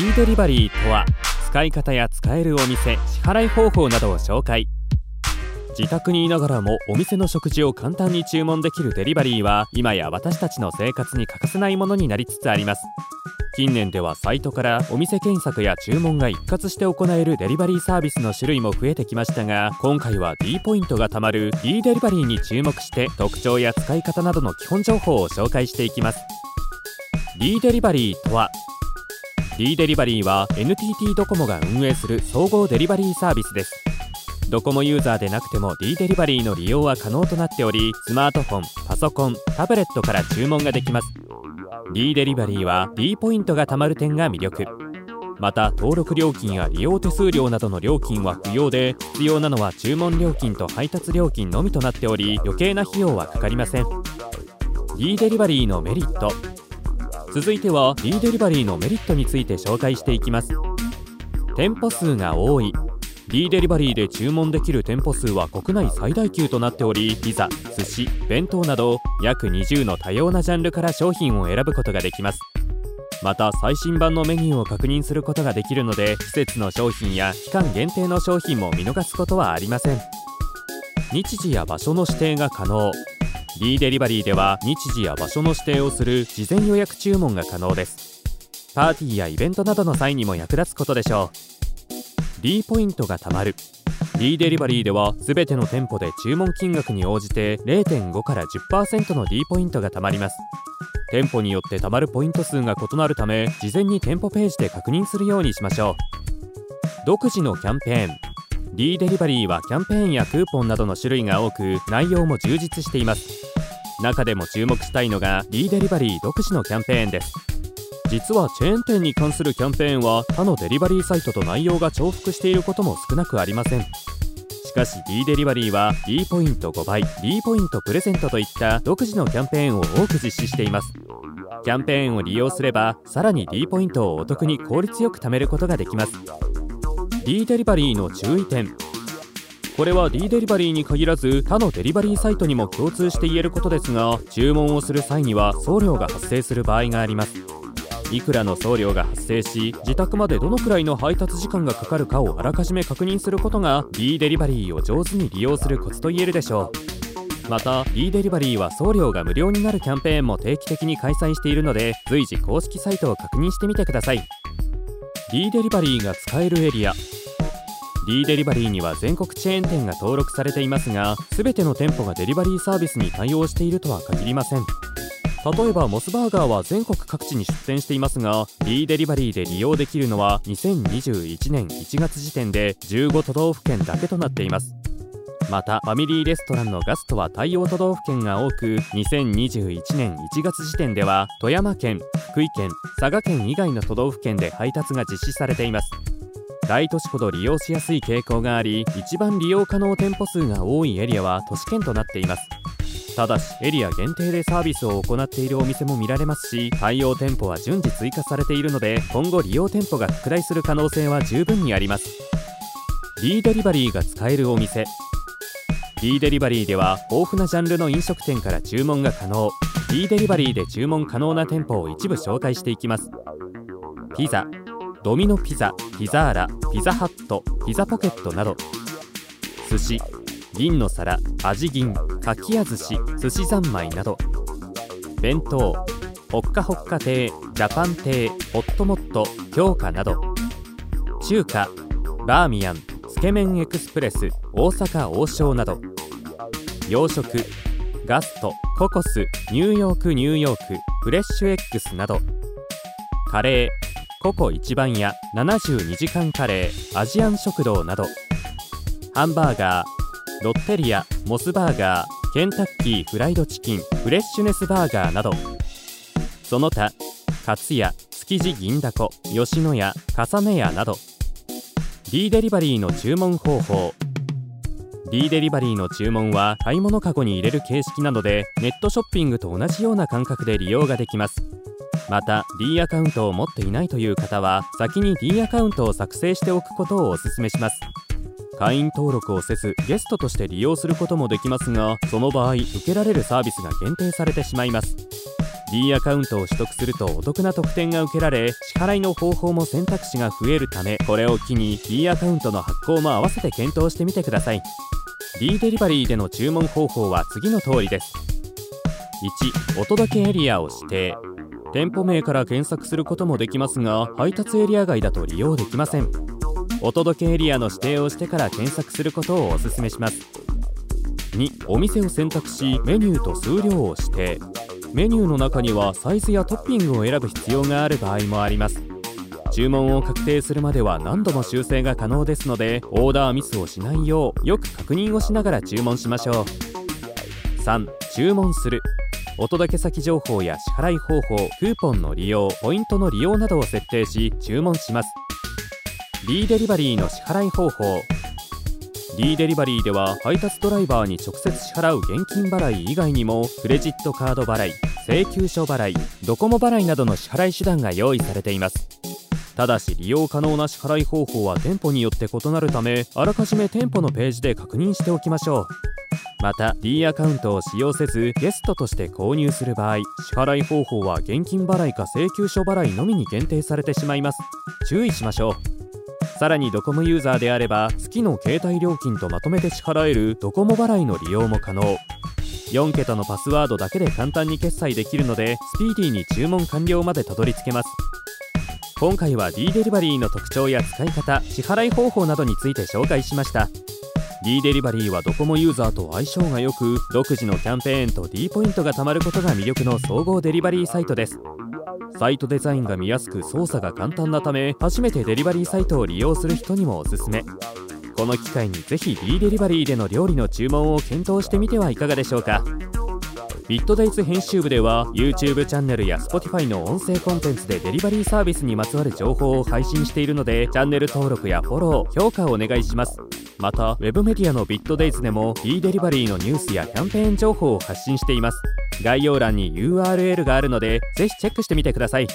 D デリバリーとは使い方や使えるお店支払い方法などを紹介。自宅にいながらもお店の食事を簡単に注文できるデリバリーは今や私たちの生活に欠かせないものになりつつあります。近年ではサイトからお店検索や注文が一括して行えるデリバリーサービスの種類も増えてきましたが今回は D ポイントが貯まる D デリバリーに注目して特徴や使い方などの基本情報を紹介していきます。D デリバリーとは D デリバリーは NTT ドコモが運営する総合デリバリーサービスです。ドコモユーザーでなくても D デリバリーの利用は可能となっておりスマートフォンパソコンタブレットから注文ができます。D デリバリーは D ポイントが貯まる点が魅力。また登録料金や利用手数料などの料金は不要で必要なのは注文料金と配達料金のみとなっており余計な費用はかかりません。D デリバリーのメリット。続いては D デリバリーのメリットについて紹介していきます。店舗数が多い。D デリバリーで注文できる店舗数は国内最大級となっておりピザ寿司弁当など約20の多様なジャンルから商品を選ぶことができます。また最新版のメニューを確認することができるので季節の商品や期間限定の商品も見逃すことはありません。日時や場所の指定が可能。D デリバリーでは日時や場所の指定をする事前予約注文が可能です。パーティーやイベントなどの際にも役立つことでしょう。D ポイントが貯まる。D デリバリーでは全ての店舗で注文金額に応じて0.5から10%の D ポイントが貯まります。店舗によって貯まるポイント数が異なるため事前に店舗ページで確認するようにしましょう。独自のキャンペーン。D デリバリーはキャンペーンやクーポンなどの種類が多く内容も充実しています。中でも注目したいのが D デリバリー独自のキャンペーンです。実はチェーン店に関するキャンペーンは他のデリバリーサイトと内容が重複していることも少なくありません。しかし D デリバリーは D ポイント5倍 D ポイントプレゼントといった独自のキャンペーンを多く実施しています。キャンペーンを利用すればさらに D ポイントをお得に効率よく貯めることができます。D デリバリーの注意点。これは D デリバリーに限らず他のデリバリーサイトにも共通して言えることですが注文をする際には送料が発生する場合があります。いくらの送料が発生し自宅までどのくらいの配達時間がかかるかをあらかじめ確認することが D デリバリーを上手に利用するコツと言えるでしょう。また D デリバリーは送料が無料になるキャンペーンも定期的に開催しているので随時公式サイトを確認してみてください。D デリバリーが使えるエリア D デリバリーには全国チェーン店が登録されていますが全ての店舗がデリバリーサービスに対応しているとは限りません。例えばモスバーガーは全国各地に出店していますが D デリバリーで利用できるのは2021年1月時点で15都道府県だけとなっています。またファミリーレストランのガストは対応都道府県が多く2021年1月時点では富山県福井県佐賀県以外の都道府県で配達が実施されています。大都市ほど利用しやすい傾向があり一番利用可能店舗数が多いエリアは都市圏となっています。ただしエリア限定でサービスを行っているお店も見られますし対応店舗は順次追加されているので今後利用店舗が拡大する可能性は十分にあります。D デリバリーが使えるお店。D デリバリーでは豊富なジャンルの飲食店から注文が可能。D デリバリーで注文可能な店舗を一部紹介していきます。ピザ。ドミノピザピザーラピザハットピザポケットなど。寿司銀の皿味銀かきや寿司寿司三昧など。弁当ほっかほっか亭ジャパン亭ホットモット京香など。中華バーミヤンつけ麺エクスプレス大阪王将など。洋食ガストココスニューヨークニューヨークフレッシュ X など。カレーココ一番屋72時間カレーアジアン食堂など。ハンバーガーロッテリアモスバーガーケンタッキーフライドチキンフレッシュネスバーガーなど。その他カツヤ築地銀だこ吉野家重ね屋など。D デリバリーの注文方法。D デリバリーの注文は買い物かごに入れる形式なのでネットショッピングと同じような感覚で利用ができます。また D アカウントを持っていないという方は先に D アカウントを作成しておくことをお勧めします。会員登録をせずゲストとして利用することもできますがその場合受けられるサービスが限定されてしまいます。D アカウントを取得するとお得な特典が受けられ支払いの方法も選択肢が増えるためこれを機に D アカウントの発行も合わせて検討してみてください。D デリバリーでの注文方法は次の通りです。1お届けエリアを指定。店舗名から検索することもできますが配達エリア外だと利用できません。お届けエリアの指定をしてから検索することをお勧めします。2お店を選択しメニューと数量を指定。メニューの中にはサイズやトッピングを選ぶ必要がある場合もあります。注文を確定するまでは何度も修正が可能ですのでオーダーミスをしないようよく確認をしながら注文しましょう。3注文する。お届け先情報や支払い方法クーポンの利用ポイントの利用などを設定し注文します。D デリバリーの支払い方法。D デリバリーでは配達ドライバーに直接支払う現金払い以外にもクレジットカード払い請求書払いドコモ払いなどの支払い手段が用意されています。ただし利用可能な支払い方法は店舗によって異なるためあらかじめ店舗のページで確認しておきましょう。また D アカウントを使用せずゲストとして購入する場合支払い方法は現金払いか請求書払いのみに限定されてしまいます。注意しましょう。さらにドコモユーザーであれば月の携帯料金とまとめて支払えるドコモ払いの利用も可能。4桁のパスワードだけで簡単に決済できるのでスピーディーに注文完了までたどり着けます。今回は D デリバリーの特徴や使い方支払い方法などについて紹介しました。D デリバリーはドコモユーザーと相性が良く独自のキャンペーンと D ポイントが貯まることが魅力の総合デリバリーサイトです。サイトデザインが見やすく操作が簡単なため初めてデリバリーサイトを利用する人にもおすすめ。この機会にぜひ D デリバリーでの料理の注文を検討してみてはいかがでしょうか。ビットデイズ編集部では YouTube チャンネルや Spotify の音声コンテンツでデリバリーサービスにまつわる情報を配信しているのでチャンネル登録やフォロー評価をお願いします。また Web メディアのビットデイズでも e デリバリーのニュースやキャンペーン情報を発信しています。概要欄に URL があるのでぜひチェックしてみてください。